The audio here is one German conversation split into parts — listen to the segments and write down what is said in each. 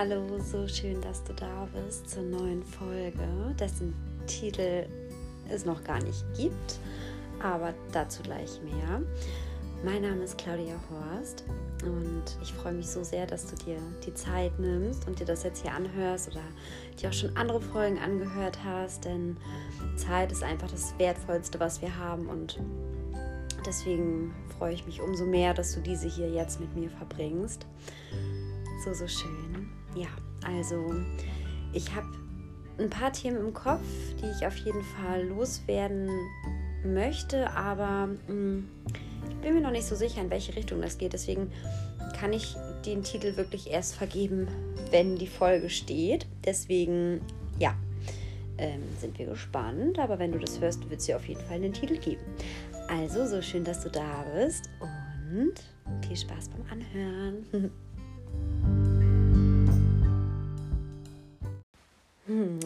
Hallo, so schön, dass du da bist zur neuen Folge, dessen Titel es noch gar nicht gibt, aber dazu gleich mehr. Mein Name ist Claudia Horst und ich freue mich so sehr, dass du dir die Zeit nimmst und dir das jetzt hier anhörst oder dir auch schon andere Folgen angehört hast, denn Zeit ist einfach das Wertvollste, was wir haben und deswegen freue ich mich umso mehr, dass du diese hier jetzt mit mir verbringst. So, so schön. Ja, also ich habe ein paar Themen im Kopf, die ich auf jeden Fall loswerden möchte, aber mh, mm, ich bin mir noch nicht so sicher, in welche Richtung das geht. Deswegen kann ich den Titel wirklich erst vergeben, wenn die Folge steht. Deswegen, ja, ähm, sind wir gespannt. Aber wenn du das hörst, wird sie auf jeden Fall einen Titel geben. Also, so schön, dass du da bist und viel Spaß beim Anhören.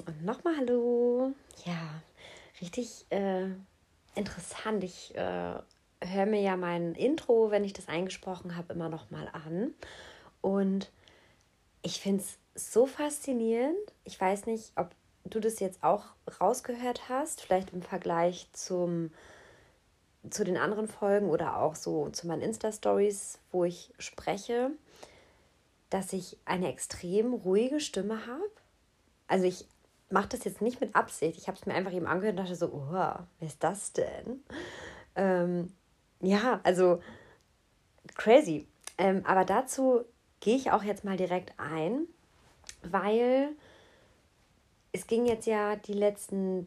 und nochmal Hallo. Ja, richtig äh, interessant. Ich äh, höre mir ja mein Intro, wenn ich das eingesprochen habe, immer nochmal an. Und ich finde es so faszinierend. Ich weiß nicht, ob du das jetzt auch rausgehört hast, vielleicht im Vergleich zum, zu den anderen Folgen oder auch so zu meinen Insta-Stories, wo ich spreche, dass ich eine extrem ruhige Stimme habe also ich mache das jetzt nicht mit Absicht. Ich habe es mir einfach eben angehört und dachte so, oh, wer ist das denn? Ähm, ja, also crazy. Ähm, aber dazu gehe ich auch jetzt mal direkt ein, weil es ging jetzt ja die letzten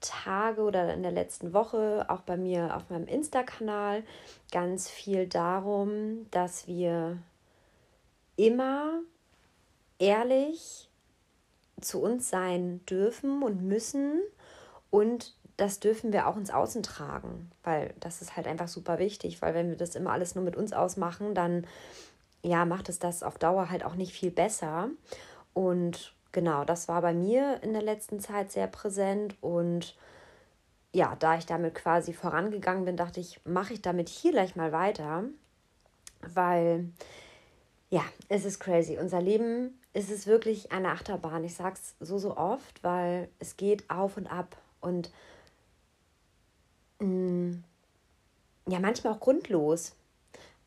Tage oder in der letzten Woche auch bei mir auf meinem Insta-Kanal ganz viel darum, dass wir immer ehrlich zu uns sein dürfen und müssen und das dürfen wir auch ins Außen tragen, weil das ist halt einfach super wichtig, weil wenn wir das immer alles nur mit uns ausmachen, dann ja, macht es das auf Dauer halt auch nicht viel besser. Und genau, das war bei mir in der letzten Zeit sehr präsent und ja, da ich damit quasi vorangegangen bin, dachte ich, mache ich damit hier gleich mal weiter, weil ja, es ist crazy. Unser Leben ist es wirklich eine Achterbahn. Ich sage es so, so oft, weil es geht auf und ab. Und mh, mm, ja, manchmal auch grundlos.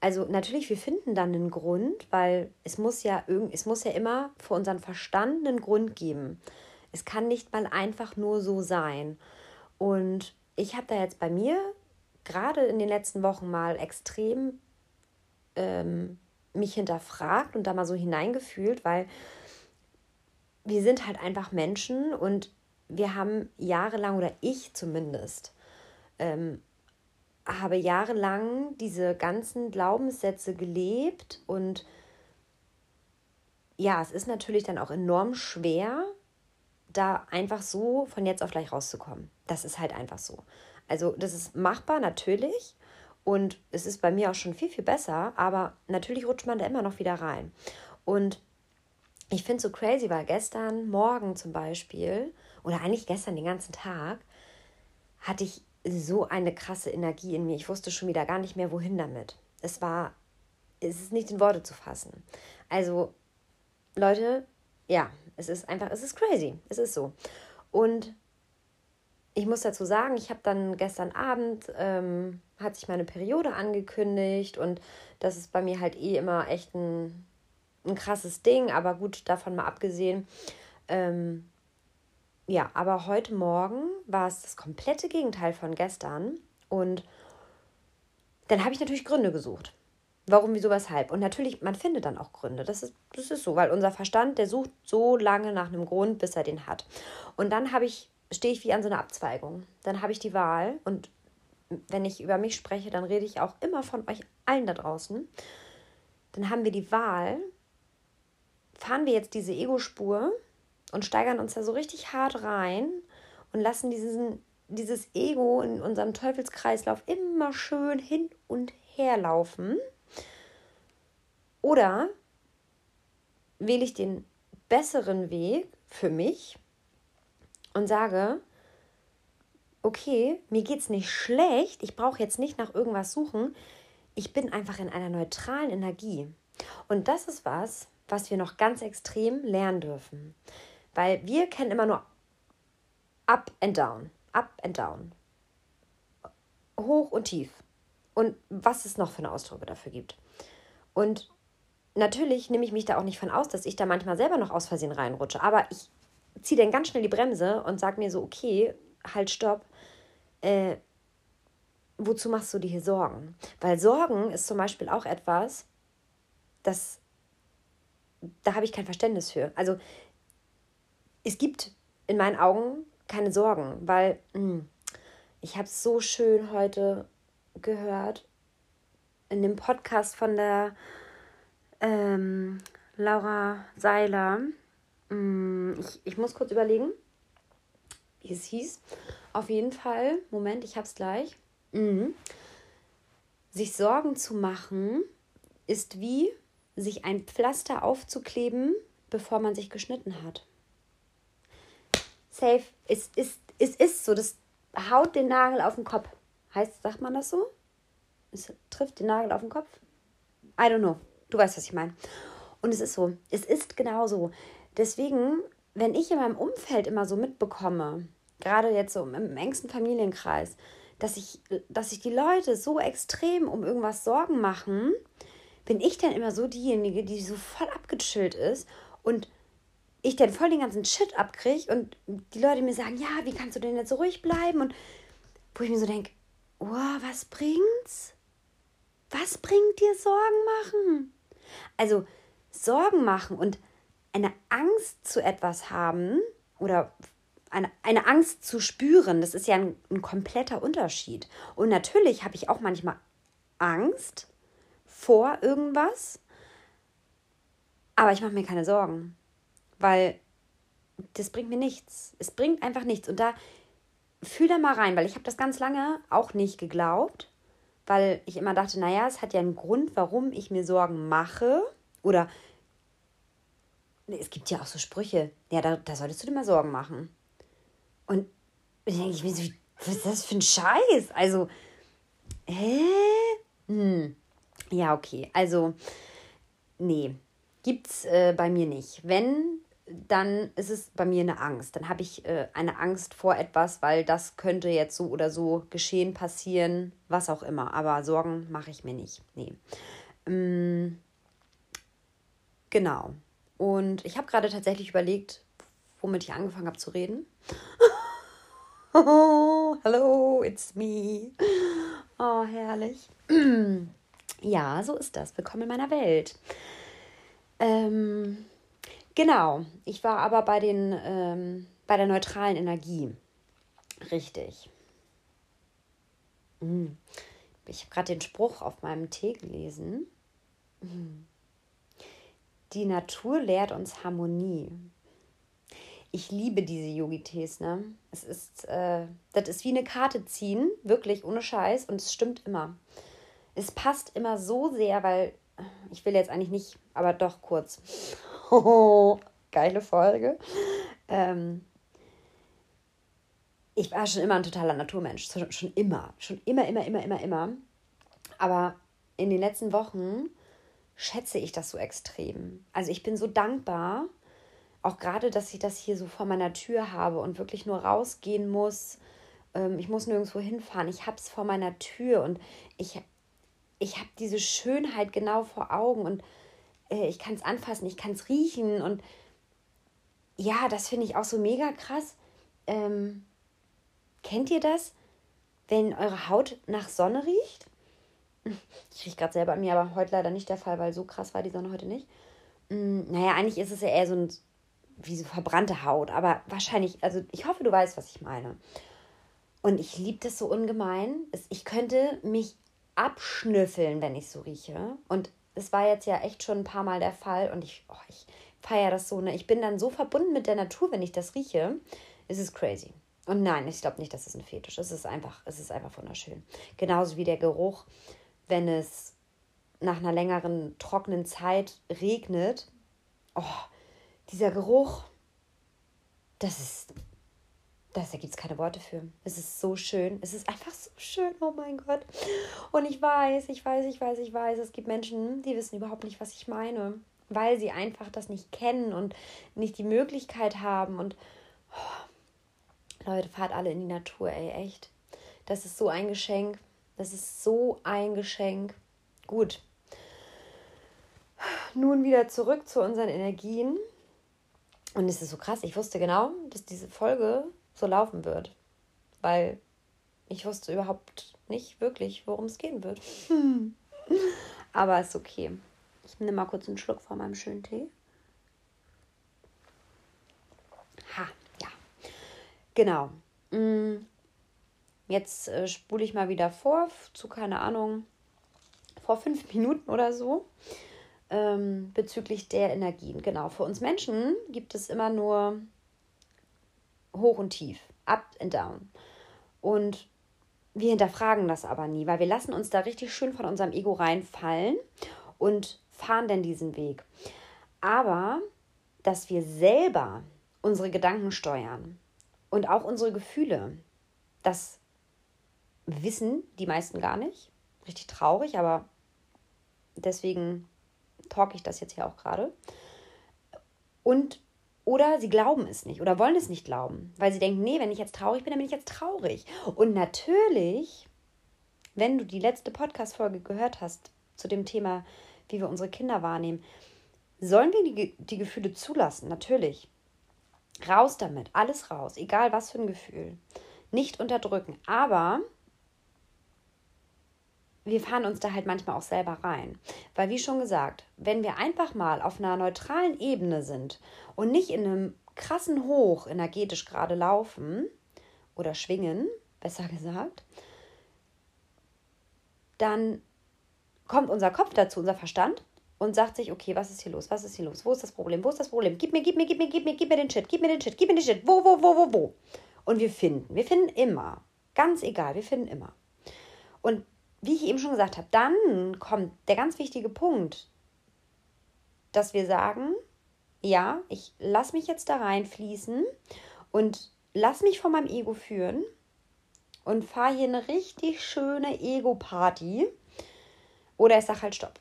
Also natürlich, wir finden dann einen Grund, weil es muss ja irgend, es muss ja immer für unseren Verstand einen Grund geben. Es kann nicht mal einfach nur so sein. Und ich habe da jetzt bei mir gerade in den letzten Wochen mal extrem ähm, mich hinterfragt und da mal so hineingefühlt, weil wir sind halt einfach Menschen und wir haben jahrelang, oder ich zumindest, ähm, habe jahrelang diese ganzen Glaubenssätze gelebt und ja, es ist natürlich dann auch enorm schwer, da einfach so von jetzt auf gleich rauszukommen. Das ist halt einfach so. Also das ist machbar natürlich und es ist bei mir auch schon viel, viel besser, aber natürlich rutscht man da immer noch wieder rein. Und ich finde es so crazy, weil gestern Morgen zum Beispiel, oder eigentlich gestern den ganzen Tag, hatte ich so eine krasse Energie in mir. Ich wusste schon wieder gar nicht mehr, wohin damit. Es war, es ist nicht in Worte zu fassen. Also, Leute, ja, es ist einfach, es ist crazy. Es ist so. Und ich muss dazu sagen, ich habe dann gestern Abend, ähm, hat sich meine Periode angekündigt und das ist bei mir halt eh immer echt ein, ein krasses Ding, aber gut, davon mal abgesehen. Ähm, ja, aber heute Morgen war es das komplette Gegenteil von gestern und dann habe ich natürlich Gründe gesucht. Warum, wieso, weshalb? Und natürlich, man findet dann auch Gründe. Das ist, das ist so, weil unser Verstand, der sucht so lange nach einem Grund, bis er den hat. Und dann habe ich stehe ich wie an so einer Abzweigung. Dann habe ich die Wahl und wenn ich über mich spreche, dann rede ich auch immer von euch allen da draußen. Dann haben wir die Wahl, fahren wir jetzt diese Ego-Spur und steigern uns da so richtig hart rein und lassen diesen, dieses Ego in unserem Teufelskreislauf immer schön hin und her laufen. Oder wähle ich den besseren Weg für mich und sage, okay, mir geht es nicht schlecht, ich brauche jetzt nicht nach irgendwas suchen, ich bin einfach in einer neutralen Energie. Und das ist was, was wir noch ganz extrem lernen dürfen. Weil wir kennen immer nur up and down, up and down. Hoch und tief. Und was es noch für eine Ausdrücke dafür gibt. Und natürlich nehme ich mich da auch nicht von aus, dass ich da manchmal selber noch aus Versehen reinrutsche. Aber ich ziehe dann ganz schnell die Bremse und sage mir so, okay, halt, stopp. Äh, wozu machst du dir hier Sorgen? Weil Sorgen ist zum Beispiel auch etwas, das, da habe ich kein Verständnis für. Also es gibt in meinen Augen keine Sorgen, weil mh, hm, ich habe es so schön heute gehört in dem Podcast von der ähm, Laura Seiler. Mh, hm, ich, ich muss kurz überlegen, wie es hieß. Auf jeden Fall, Moment, ich habe es gleich. Mhm. Sich Sorgen zu machen ist wie sich ein Pflaster aufzukleben, bevor man sich geschnitten hat. Safe, es ist, es ist so, das haut den Nagel auf den Kopf. Heißt, sagt man das so? Es trifft den Nagel auf den Kopf? I don't know. Du weißt, was ich meine. Und es ist so, es ist genau so. Deswegen, wenn ich in meinem Umfeld immer so mitbekomme, gerade jetzt so im engsten Familienkreis, dass ich, dass sich die Leute so extrem um irgendwas Sorgen machen, bin ich dann immer so diejenige, die so voll abgechillt ist und ich dann voll den ganzen Shit abkriege und die Leute mir sagen, ja, wie kannst du denn jetzt so ruhig bleiben? Und wo ich mir so denke, oh, was bringt's? Was bringt dir Sorgen machen? Also Sorgen machen und eine Angst zu etwas haben oder eine, eine Angst zu spüren, das ist ja ein, ein kompletter Unterschied. Und natürlich habe ich auch manchmal Angst vor irgendwas, aber ich mache mir keine Sorgen, weil das bringt mir nichts. Es bringt einfach nichts. Und da fühl da mal rein, weil ich habe das ganz lange auch nicht geglaubt, weil ich immer dachte, naja, es hat ja einen Grund, warum ich mir Sorgen mache. Oder es gibt ja auch so Sprüche, ja, da, da solltest du dir mal Sorgen machen. Und dann denke ich mir so, was ist das für ein Scheiß? Also, hä? Hm. Ja, okay. Also, nee, gibt's äh, bei mir nicht. Wenn, dann ist es bei mir eine Angst. Dann habe ich äh, eine Angst vor etwas, weil das könnte jetzt so oder so geschehen, passieren, was auch immer. Aber Sorgen mache ich mir nicht. Nee. Ähm, genau. Und ich habe gerade tatsächlich überlegt, womit ich angefangen habe zu reden. Oh, hello, it's me. Oh, herrlich. Ja, so ist das. Willkommen in meiner Welt. Ähm, genau. Ich war aber bei den ähm, bei der neutralen Energie. Richtig. Hm. Ich habe gerade den Spruch auf meinem Tee gelesen. Die Natur lehrt uns Harmonie ich liebe diese Yogi-Tees, ne? Es ist, äh, das ist wie eine Karte ziehen, wirklich, ohne Scheiß, und es stimmt immer. Es passt immer so sehr, weil ich will jetzt eigentlich nicht, aber doch kurz. Geile Folge. Ähm, ich war schon immer ein totaler Naturmensch, schon immer, schon immer, immer, immer, immer, immer. Aber in den letzten Wochen schätze ich das so extrem. Also ich bin so dankbar, auch gerade, dass ich das hier so vor meiner Tür habe und wirklich nur rausgehen muss. Ähm, ich muss nirgendwo hinfahren. Ich habe es vor meiner Tür und ich, ich habe diese Schönheit genau vor Augen und äh, ich kann es anfassen, ich kann es riechen und ja, das finde ich auch so mega krass. Ähm, kennt ihr das, wenn eure Haut nach Sonne riecht? Ich rieche gerade selber an mir, aber heute leider nicht der Fall, weil so krass war die Sonne heute nicht. Mm, naja, eigentlich ist es ja eher so ein wie so verbrannte Haut, aber wahrscheinlich, also ich hoffe, du weißt, was ich meine. Und ich liebe das so ungemein. Ich könnte mich abschnüffeln, wenn ich so rieche. Und es war jetzt ja echt schon ein paar Mal der Fall und ich, oh, ich feiere das so. Ne? Ich bin dann so verbunden mit der Natur, wenn ich das rieche. Es ist crazy. Und nein, ich glaube nicht, dass es ein Fetisch ist. Es ist einfach, es ist einfach wunderschön. Genauso wie der Geruch, wenn es nach einer längeren trockenen Zeit regnet. Oh, dieser Geruch, das ist, das, da gibt es keine Worte für. Es ist so schön. Es ist einfach so schön. Oh mein Gott. Und ich weiß, ich weiß, ich weiß, ich weiß, es gibt Menschen, die wissen überhaupt nicht, was ich meine. weil sie einfach das nicht kennen und nicht die Möglichkeit haben. Und oh, Leute, fahrt alle in die Natur, ey, echt. Das ist so ein Geschenk. Das ist so ein Geschenk. Gut. Nun wieder zurück zu unseren Energien. Und es ist so krass, ich wusste genau, dass diese Folge so laufen wird. Weil ich wusste überhaupt nicht wirklich, worum es gehen wird. Aber ist okay. Ich nehme mal kurz einen Schluck von meinem schönen Tee. Ha, ja. Genau. Jetzt äh, spule ich mal wieder vor, zu keine Ahnung, vor fünf Minuten oder so, ähm, bezüglich der Energien. Genau, für uns Menschen gibt es immer nur hoch und tief, up and down. Und wir hinterfragen das aber nie, weil wir lassen uns da richtig schön von unserem Ego reinfallen und fahren dann diesen Weg. Aber dass wir selber unsere Gedanken steuern und auch unsere Gefühle, das wissen die meisten gar nicht. Richtig traurig, aber deswegen talk ich das jetzt hier auch gerade. Und oder sie glauben es nicht oder wollen es nicht glauben, weil sie denken, nee, wenn ich jetzt traurig bin, dann bin ich jetzt traurig. Und natürlich, wenn du die letzte Podcast-Folge gehört hast zu dem Thema, wie wir unsere Kinder wahrnehmen, sollen wir die, die Gefühle zulassen, natürlich. Raus damit, alles raus, egal was für ein Gefühl. Nicht unterdrücken. Aber wir fahren uns da halt manchmal auch selber rein. Weil, wie schon gesagt, wenn wir einfach mal auf einer neutralen Ebene sind und nicht in einem krassen Hoch energetisch gerade laufen oder schwingen, besser gesagt, dann kommt unser Kopf dazu, unser Verstand und sagt sich, okay, was ist hier los? Was ist hier los? Wo ist das Problem? Wo ist das Problem? Gib mir, gib mir, gib mir, gib mir, gib mir den Shit, gib mir den Shit, gib mir den Shit. Wo, wo, wo, wo, wo? Und wir finden, wir finden immer. Ganz egal, wir finden immer. Und wie ich eben schon gesagt habe, dann kommt der ganz wichtige Punkt, dass wir sagen, ja, ich lasse mich jetzt da reinfließen und lass mich von meinem Ego führen und fahre hier eine richtig schöne Ego-Party. Oder ich sage halt, stopp.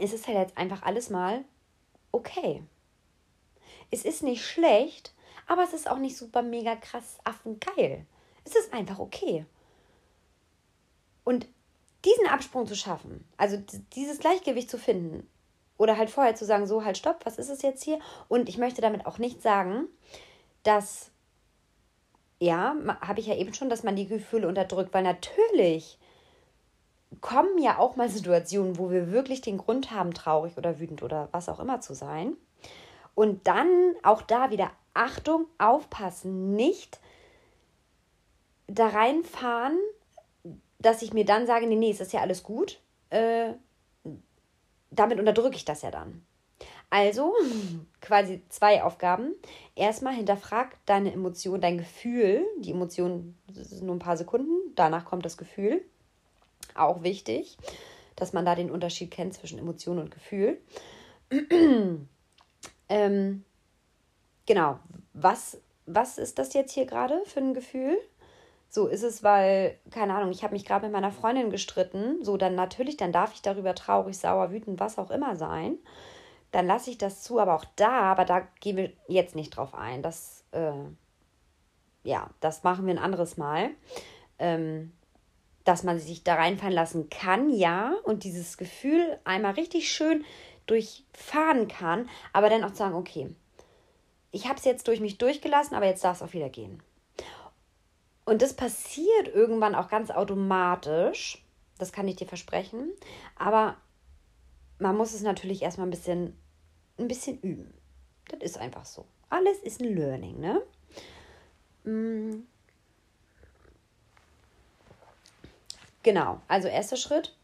Es ist halt jetzt einfach alles mal okay. Es ist nicht schlecht, aber es ist auch nicht super mega krass affengeil. Es ist einfach okay. Und diesen Absprung zu schaffen, also dieses Gleichgewicht zu finden oder halt vorher zu sagen, so halt stopp, was ist es jetzt hier? Und ich möchte damit auch nicht sagen, dass, ja, habe ich ja eben schon, dass man die Gefühle unterdrückt, weil natürlich kommen ja auch mal Situationen, wo wir wirklich den Grund haben, traurig oder wütend oder was auch immer zu sein. Und dann auch da wieder Achtung, aufpassen, nicht da reinfahren dass ich mir dann sage, nee, nee, ist das ja alles gut. Äh, damit unterdrücke ich das ja dann. Also quasi zwei Aufgaben. Erstmal hinterfrag deine Emotion, dein Gefühl. Die Emotion sind nur ein paar Sekunden, danach kommt das Gefühl. Auch wichtig, dass man da den Unterschied kennt zwischen Emotion und Gefühl. ähm, genau, was, was ist das jetzt hier gerade für ein Gefühl? So ist es, weil, keine Ahnung, ich habe mich gerade mit meiner Freundin gestritten. So, dann natürlich, dann darf ich darüber traurig, sauer, wütend, was auch immer sein. Dann lasse ich das zu, aber auch da, aber da gehen wir jetzt nicht drauf ein. Das, äh, ja, das machen wir ein anderes Mal. Ähm, dass man sich da reinfallen lassen kann, ja, und dieses Gefühl einmal richtig schön durchfahren kann, aber dann auch zu sagen, okay, ich habe es jetzt durch mich durchgelassen, aber jetzt darf es auch wieder gehen. Und das passiert irgendwann auch ganz automatisch. Das kann ich dir versprechen. Aber man muss es natürlich erstmal ein bisschen, ein bisschen üben. Das ist einfach so. Alles ist ein Learning, ne? Mm. Genau, also erster Schritt,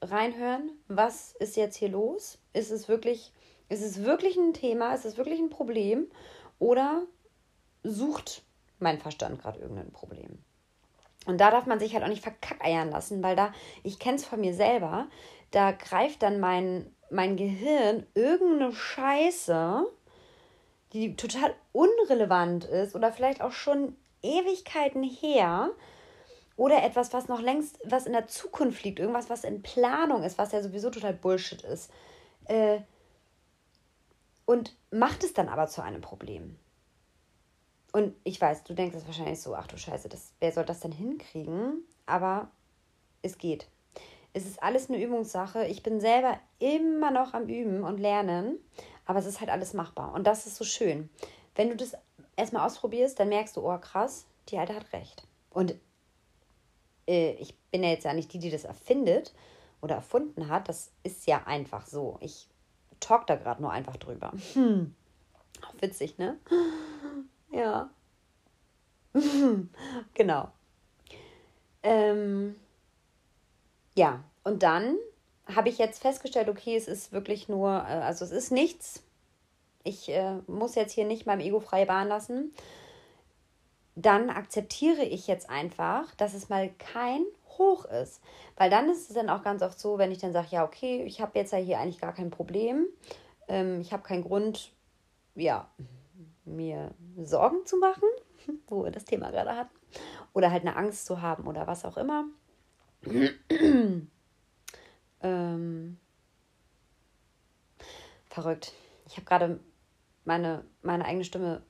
reinhören, was ist jetzt hier los? Ist es wirklich, ist es wirklich ein Thema? Ist es wirklich ein Problem? Oder sucht mein Verstand gerade irgendein Problem. Und da darf man sich halt auch nicht verkackeiern lassen, weil da, ich kenne es von mir selber, da greift dann mein, mein Gehirn irgendeine Scheiße, die total unrelevant ist oder vielleicht auch schon Ewigkeiten her oder etwas, was noch längst, was in der Zukunft liegt, irgendwas, was in Planung ist, was ja sowieso total Bullshit ist. Äh, und macht es dann aber zu einem Problem. Und ich weiß, du denkst es wahrscheinlich so, ach du Scheiße, das, wer soll das denn hinkriegen? Aber es geht. Es ist alles eine Übungssache. Ich bin selber immer noch am Üben und Lernen, aber es ist halt alles machbar. Und das ist so schön. Wenn du das erstmal ausprobierst, dann merkst du, oh krass, die Alte hat recht. Und äh, ich bin ja jetzt ja nicht die, die das erfindet oder erfunden hat. Das ist ja einfach so. Ich talk da gerade nur einfach drüber. Hm. Witzig, ne? Ja. genau. Ähm, ja, und dann habe ich jetzt festgestellt, okay, es ist wirklich nur, äh, also es ist nichts. Ich äh, muss jetzt hier nicht meinem Ego freie Bahn lassen. Dann akzeptiere ich jetzt einfach, dass es mal kein Hoch ist. Weil dann ist es dann auch ganz oft so, wenn ich dann sage, ja, okay, ich habe jetzt ja hier eigentlich gar kein Problem. Ähm, ich habe keinen Grund, ja, mir Sorgen zu machen, wo wir das Thema gerade hatten. Oder halt eine Angst zu haben oder was auch immer. ähm, verrückt. Ich habe gerade meine, meine eigene Stimme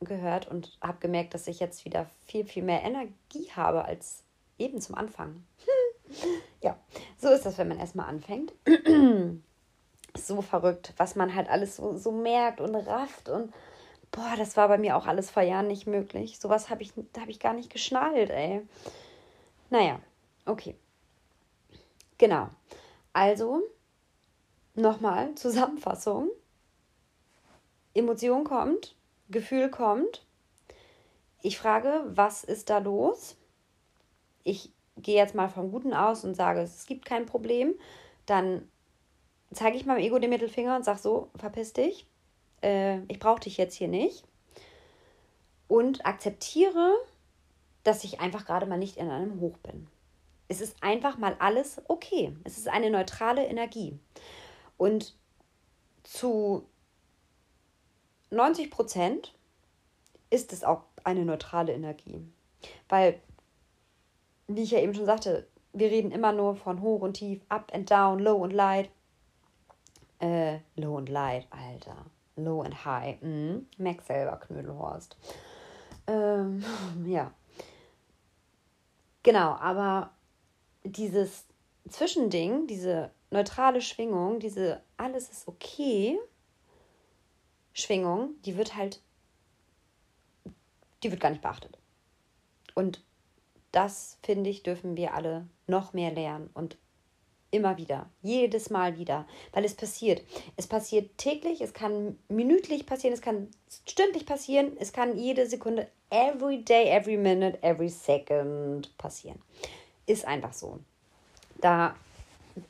gehört und habe gemerkt, dass ich jetzt wieder viel, viel mehr Energie habe als eben zum Anfang. ja, so ist das, wenn man erstmal anfängt. so verrückt, was man halt alles so, so merkt und rafft und boah, das war bei mir auch alles vor Jahren nicht möglich. Sowas habe ich, hab ich gar nicht geschnallt, ey. Naja, okay. Genau. Also, nochmal, Zusammenfassung. Emotion kommt, Gefühl kommt. Ich frage, was ist da los? Ich gehe jetzt mal vom Guten aus und sage, es gibt kein Problem. Dann zeige ich meinem Ego den Mittelfinger und sage so, verpiss dich. Äh, ich brauche dich jetzt hier nicht. Und akzeptiere, dass ich einfach gerade mal nicht in einem Hoch bin. Es ist einfach mal alles okay. Es ist eine neutrale Energie. Und zu 90 Prozent ist es auch eine neutrale Energie. Weil, wie ich ja eben schon sagte, wir reden immer nur von hoch und tief, up and down, low und light. Äh, low und light, Alter. Low and high. Mhm. Max selber, Knödelhorst. Ähm, ja. Genau, aber dieses Zwischending, diese neutrale Schwingung, diese alles ist okay Schwingung, die wird halt, die wird gar nicht beachtet. Und das, finde ich, dürfen wir alle noch mehr lernen und immer wieder, jedes Mal wieder, weil es passiert. Es passiert täglich, es kann minütlich passieren, es kann stündlich passieren, es kann jede Sekunde, every day, every minute, every second passieren. Ist einfach so da,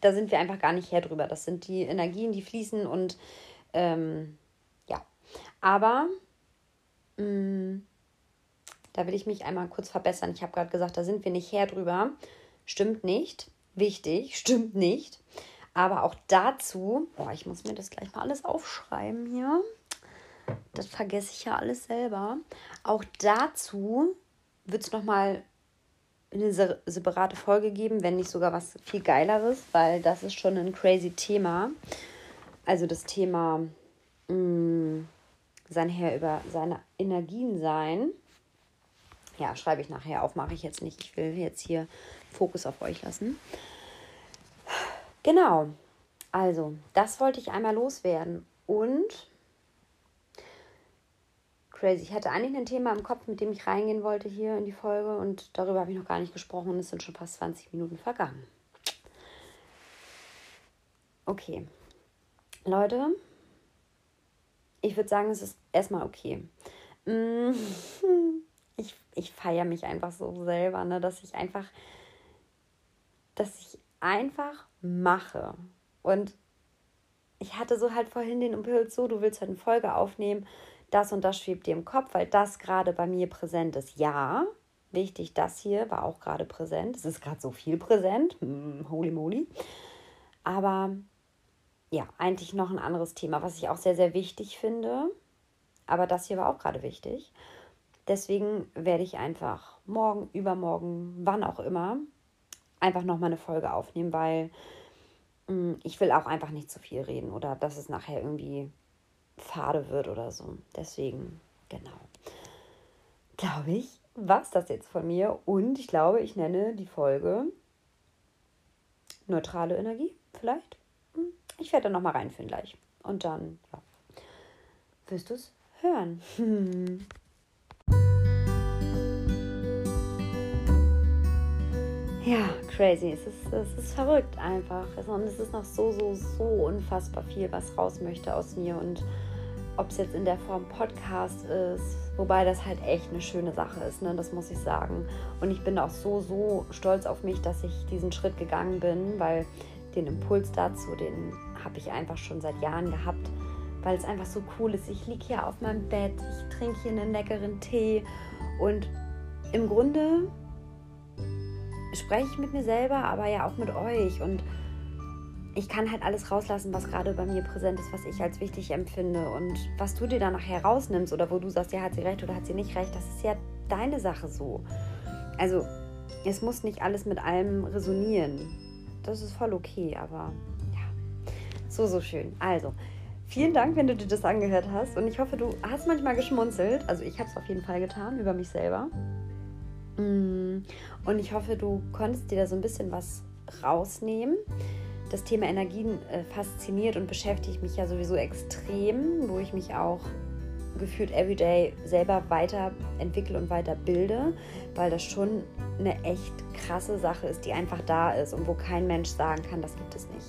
da sind wir einfach gar nicht her drüber. Das sind die Energien, die fließen und ähm, ja. Aber mh, mm, da will ich mich einmal kurz verbessern. Ich habe gerade gesagt, da sind wir nicht her drüber. Stimmt nicht. Wichtig, stimmt nicht. Aber auch dazu, oh, ich muss mir das gleich mal alles aufschreiben hier. Das vergesse ich ja alles selber. Auch dazu wird es nochmal eine separate Folge geben, wenn nicht sogar was viel Geileres, weil das ist schon ein crazy Thema. Also das Thema mh, mm, sein Herr über seine Energien sein. Ja, schreibe ich nachher auf, mache ich jetzt nicht. Ich will jetzt hier Fokus auf euch lassen. Genau. Also, das wollte ich einmal loswerden. Und crazy. Ich hatte eigentlich ein Thema im Kopf, mit dem ich reingehen wollte hier in die Folge und darüber habe ich noch gar nicht gesprochen und es sind schon fast 20 Minuten vergangen. Okay. Leute, ich würde sagen, es ist erstmal okay. Mm, ich, ich feiere mich einfach so selber, ne, dass ich einfach, dass ich einfach mache. Und ich hatte so halt vorhin den Impuls, so, du willst halt eine Folge aufnehmen das und das schwebt dir im Kopf, weil das gerade bei mir präsent ist. Ja, wichtig, das hier war auch gerade präsent. Es ist gerade so viel präsent. Hm, holy moly. Aber ja, eigentlich noch ein anderes Thema, was ich auch sehr, sehr wichtig finde. Aber das hier war auch gerade wichtig. Deswegen werde ich einfach morgen, übermorgen, wann auch immer, einfach nochmal eine Folge aufnehmen, weil mm, ich will auch einfach nicht zu viel reden oder dass es nachher irgendwie fade wird oder so. Deswegen, genau. Glaube ich, was das jetzt von mir. Und ich glaube, ich nenne die Folge neutrale Energie, vielleicht. Hm, ich werde da nochmal reinführen gleich. Und dann, ja, wirst du es hören. Ja, crazy. Es ist, es ist verrückt einfach. Und es ist noch so, so, so unfassbar viel, was raus möchte aus mir. Und ob es jetzt in der Form Podcast ist, wobei das halt echt eine schöne Sache ist, ne? das muss ich sagen. Und ich bin auch so, so stolz auf mich, dass ich diesen Schritt gegangen bin, weil den Impuls dazu, den habe ich einfach schon seit Jahren gehabt, weil es einfach so cool ist. Ich liege hier auf meinem Bett, ich trinke hier einen leckeren Tee und im Grunde spreche ich mit mir selber, aber ja auch mit euch. Und ich kann halt alles rauslassen, was gerade bei mir präsent ist, was ich als wichtig empfinde. Und was du dir dann nachher rausnimmst oder wo du sagst, ja, hat sie recht oder hat sie nicht recht, das ist ja deine Sache so. Also, es muss nicht alles mit allem resonieren. Das ist voll okay, aber ja, so, so schön. Also, vielen Dank, wenn du dir das angehört hast. Und ich hoffe, du hast manchmal geschmunzelt. Also, ich habe es auf jeden Fall getan über mich selber. Mm. Und ich hoffe, du konntest dir da so ein bisschen was rausnehmen. Das Thema Energien äh, fasziniert und beschäftigt mich ja sowieso extrem, wo ich mich auch gefühlt everyday selber weiterentwickle und weiterbilde, weil das schon eine echt krasse Sache ist, die einfach da ist und wo kein Mensch sagen kann, das gibt es nicht.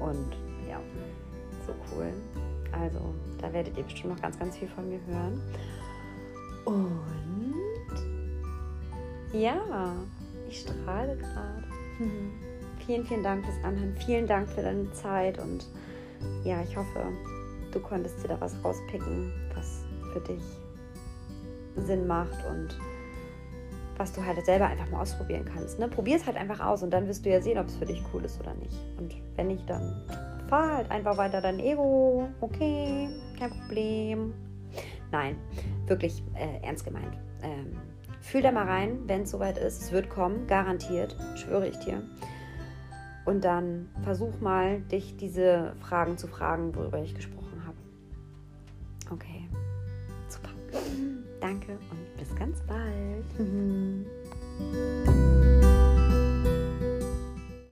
Und ja, so cool. Also, da werdet ihr bestimmt noch ganz, ganz viel von mir hören. Und ja, ich strahle gerade. Mhm. Vielen, vielen Dank fürs Anhören. Vielen Dank für deine Zeit und ja, ich hoffe, du konntest dir da was rauspicken, was für dich Sinn macht und was du halt selber einfach mal ausprobieren kannst. Ne? Probier es halt einfach aus und dann wirst du ja sehen, ob es für dich cool ist oder nicht. Und wenn nicht, dann fahr halt einfach weiter dein Ego. Okay, kein Problem. Nein, wirklich äh, ernst gemeint. Ähm, Fühl da mal rein, wenn es soweit ist. Es wird kommen, garantiert, schwöre ich dir. Und dann versuch mal, dich diese Fragen zu fragen, worüber ich gesprochen habe. Okay, super. Danke und bis ganz bald.